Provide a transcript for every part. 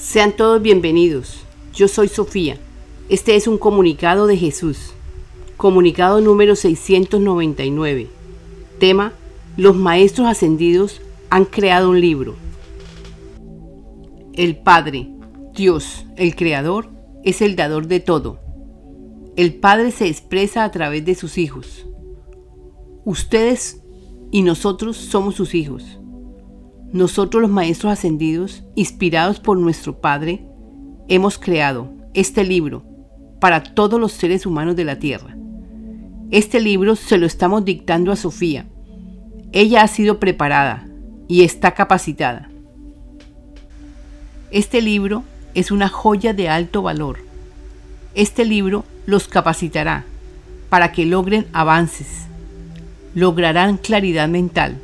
Sean todos bienvenidos. Yo soy Sofía. Este es un comunicado de Jesús. Comunicado número 699. Tema, los maestros ascendidos han creado un libro. El Padre, Dios, el Creador, es el dador de todo. El Padre se expresa a través de sus hijos. Ustedes y nosotros somos sus hijos. Nosotros los Maestros Ascendidos, inspirados por nuestro Padre, hemos creado este libro para todos los seres humanos de la Tierra. Este libro se lo estamos dictando a Sofía. Ella ha sido preparada y está capacitada. Este libro es una joya de alto valor. Este libro los capacitará para que logren avances, lograrán claridad mental.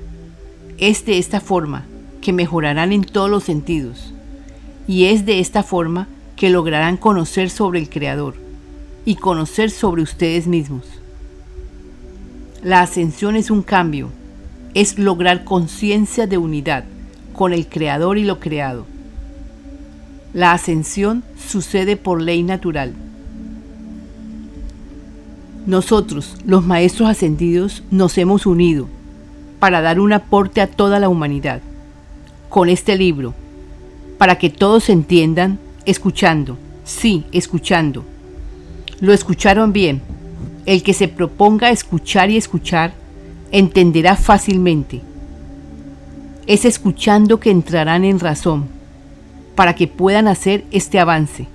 Es de esta forma que mejorarán en todos los sentidos. Y es de esta forma que lograrán conocer sobre el Creador y conocer sobre ustedes mismos. La ascensión es un cambio, es lograr conciencia de unidad con el Creador y lo creado. La ascensión sucede por ley natural. Nosotros, los Maestros Ascendidos, nos hemos unido para dar un aporte a toda la humanidad con este libro, para que todos entiendan escuchando, sí, escuchando. Lo escucharon bien. El que se proponga escuchar y escuchar, entenderá fácilmente. Es escuchando que entrarán en razón, para que puedan hacer este avance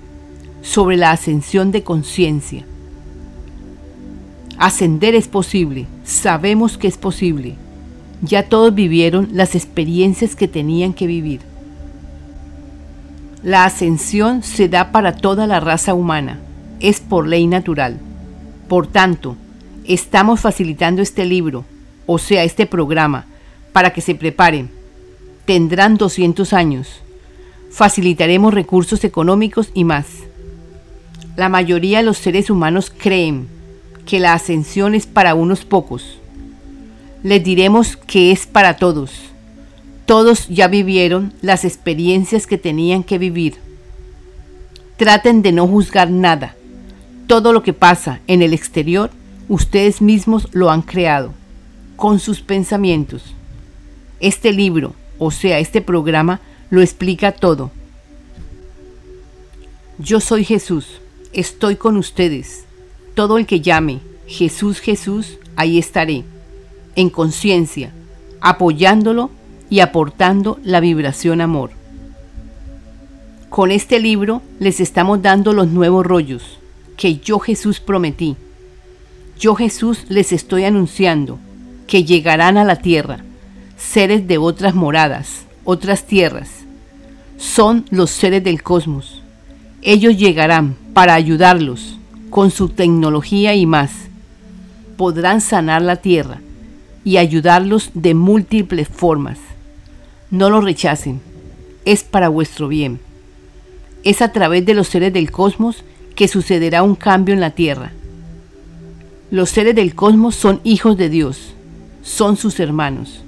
sobre la ascensión de conciencia. Ascender es posible, sabemos que es posible ya todos vivieron las experiencias que tenían que vivir. La ascensión se da para toda la raza humana, es por ley natural. Por tanto, estamos facilitando este libro, o sea, este programa, para que se preparen. Tendrán 200 años. Facilitaremos recursos económicos y más. La mayoría de los seres humanos creen que la ascensión es para unos pocos les diremos que es para todos. Todos ya vivieron las experiencias que tenían que vivir. Traten de no juzgar nada. Todo lo que pasa en el exterior, ustedes mismos lo han creado, con sus pensamientos. Este libro, o sea, este programa, lo explica todo. Yo soy Jesús, estoy con ustedes. Todo el que llame Jesús, Jesús, ahí estaré en conciencia, apoyándolo y aportando la vibración amor. Con este libro les estamos dando los nuevos rollos que yo Jesús prometí. Yo Jesús les estoy anunciando que llegarán a la tierra seres de otras moradas, otras tierras. Son los seres del cosmos. Ellos llegarán para ayudarlos con su tecnología y más. Podrán sanar la tierra y ayudarlos de múltiples formas. No lo rechacen, es para vuestro bien. Es a través de los seres del cosmos que sucederá un cambio en la Tierra. Los seres del cosmos son hijos de Dios, son sus hermanos.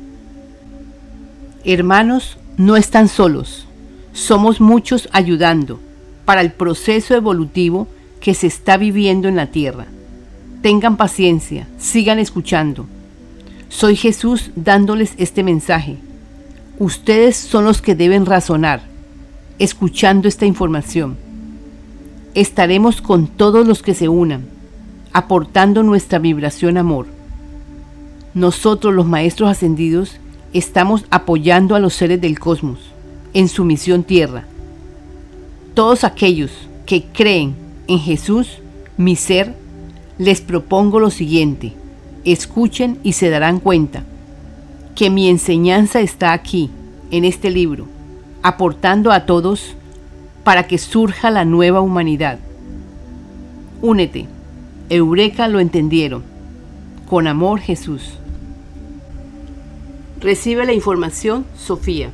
Hermanos, no están solos, somos muchos ayudando para el proceso evolutivo que se está viviendo en la Tierra. Tengan paciencia, sigan escuchando soy Jesús dándoles este mensaje. Ustedes son los que deben razonar, escuchando esta información. Estaremos con todos los que se unan, aportando nuestra vibración amor. Nosotros los Maestros Ascendidos estamos apoyando a los seres del cosmos en su misión tierra. Todos aquellos que creen en Jesús, mi ser, les propongo lo siguiente escuchen y se darán cuenta que mi enseñanza está aquí, en este libro, aportando a todos para que surja la nueva humanidad. Únete. Eureka lo entendieron. Con amor Jesús. Recibe la información Sofía.